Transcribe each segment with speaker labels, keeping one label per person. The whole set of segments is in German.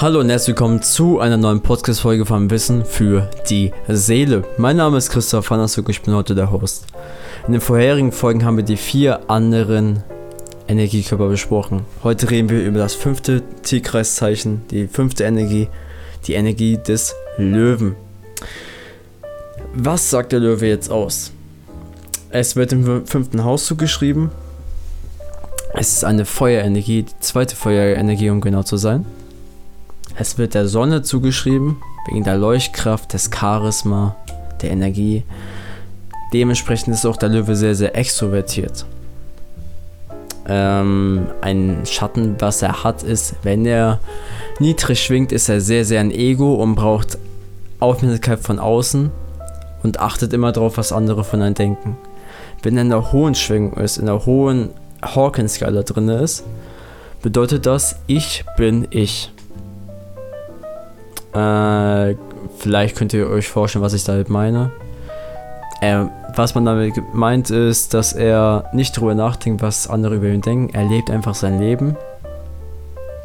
Speaker 1: Hallo und herzlich willkommen zu einer neuen Podcast-Folge von Wissen für die Seele. Mein Name ist Christoph Vanasuk, ich bin heute der Host. In den vorherigen Folgen haben wir die vier anderen Energiekörper besprochen. Heute reden wir über das fünfte Tierkreiszeichen, die fünfte Energie, die Energie des Löwen. Was sagt der Löwe jetzt aus? Es wird im fünften Haus zugeschrieben. Es ist eine Feuerenergie, die zweite Feuerenergie, um genau zu sein. Es wird der Sonne zugeschrieben, wegen der Leuchtkraft, des Charisma, der Energie. Dementsprechend ist auch der Löwe sehr, sehr extrovertiert. Ähm, ein Schatten, was er hat, ist, wenn er niedrig schwingt, ist er sehr, sehr ein Ego und braucht Aufmerksamkeit von außen und achtet immer darauf, was andere von einem denken. Wenn er in der hohen Schwingung ist, in der hohen Hawkins-Skala drin ist, bedeutet das, ich bin ich. Äh, vielleicht könnt ihr euch vorstellen, was ich damit meine. Äh, was man damit meint ist, dass er nicht darüber nachdenkt, was andere über ihn denken. Er lebt einfach sein Leben.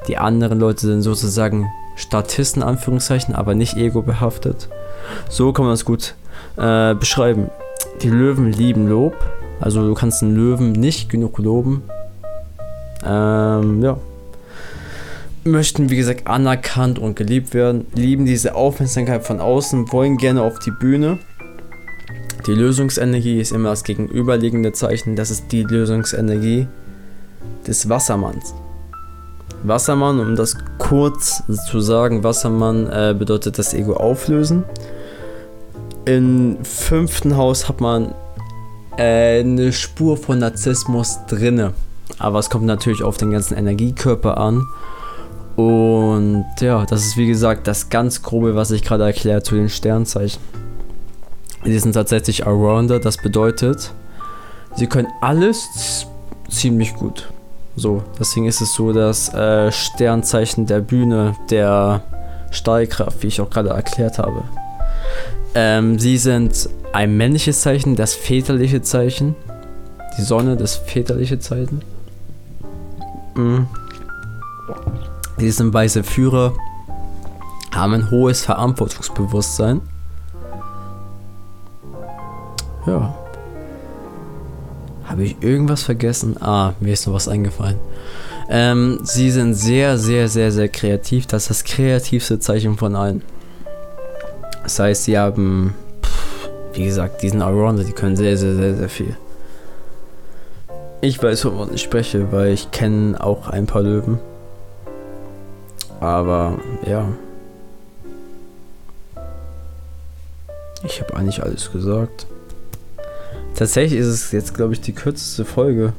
Speaker 1: Die anderen Leute sind sozusagen Statisten, Anführungszeichen, aber nicht ego-behaftet. So kann man es gut äh, beschreiben. Die Löwen lieben Lob. Also du kannst einen Löwen nicht genug loben. Ähm, ja möchten, wie gesagt, anerkannt und geliebt werden, lieben diese Aufmerksamkeit von außen, wollen gerne auf die Bühne. Die Lösungsenergie ist immer das gegenüberliegende Zeichen, das ist die Lösungsenergie des Wassermanns. Wassermann, um das kurz zu sagen, Wassermann äh, bedeutet das Ego auflösen. Im fünften Haus hat man äh, eine Spur von Narzissmus drinne. Aber es kommt natürlich auf den ganzen Energiekörper an. Und ja, das ist wie gesagt das ganz grobe, was ich gerade erklärt zu den Sternzeichen. Die sind tatsächlich Allrounder, das bedeutet, sie können alles ziemlich gut. So, deswegen ist es so, dass äh, Sternzeichen der Bühne, der Stahlkraft, wie ich auch gerade erklärt habe. Ähm, sie sind ein männliches Zeichen, das väterliche Zeichen. Die Sonne, das väterliche Zeichen. Mhm. Sie sind weiße Führer, haben ein hohes Verantwortungsbewusstsein. Ja. Habe ich irgendwas vergessen? Ah, mir ist noch was eingefallen. Ähm, sie sind sehr, sehr, sehr, sehr kreativ. Das ist das kreativste Zeichen von allen. Das heißt, sie haben, pff, wie gesagt, diesen Allrounder, die können sehr, sehr, sehr, sehr viel. Ich weiß, wovon ich spreche, weil ich kenne auch ein paar Löwen. Aber ja. Ich habe eigentlich alles gesagt. Tatsächlich ist es jetzt, glaube ich, die kürzeste Folge.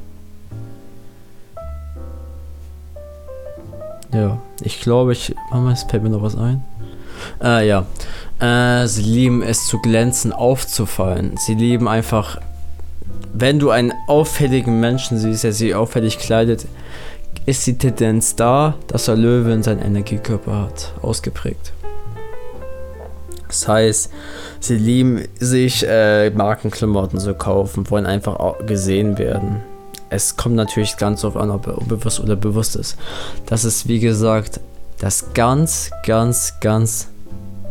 Speaker 1: Ja, ich glaube, ich. Mama, es fällt mir noch was ein. Äh, ja. Äh, sie lieben es zu glänzen, aufzufallen. Sie lieben einfach. Wenn du einen auffälligen Menschen siehst, der sich auffällig kleidet, ist die Tendenz da, dass der Löwe in seinen Energiekörper hat, ausgeprägt. Das heißt, sie lieben sich äh, Markenklamotten zu kaufen, wollen einfach gesehen werden. Es kommt natürlich ganz darauf an, ob er unbewusst oder bewusst ist. Das ist, wie gesagt, das ganz, ganz, ganz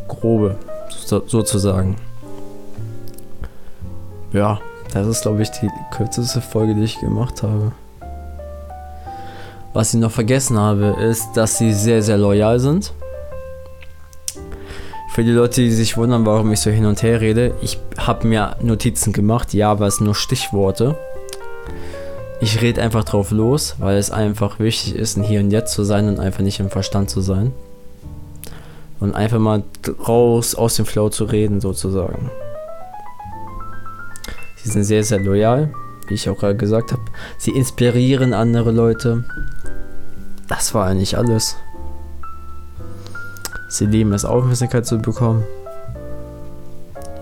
Speaker 1: grobe, so, sozusagen. Ja, das ist, glaube ich, die kürzeste Folge, die ich gemacht habe. Was ich noch vergessen habe, ist, dass sie sehr, sehr loyal sind. Für die Leute, die sich wundern, warum ich so hin und her rede, ich habe mir Notizen gemacht, ja, aber es sind nur Stichworte. Ich rede einfach drauf los, weil es einfach wichtig ist, ein Hier und Jetzt zu sein und einfach nicht im Verstand zu sein. Und einfach mal raus aus dem Flow zu reden, sozusagen. Sie sind sehr, sehr loyal, wie ich auch gerade gesagt habe. Sie inspirieren andere Leute. Das war eigentlich alles. Sie lieben es, Aufmerksamkeit zu bekommen.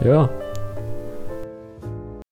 Speaker 1: Ja.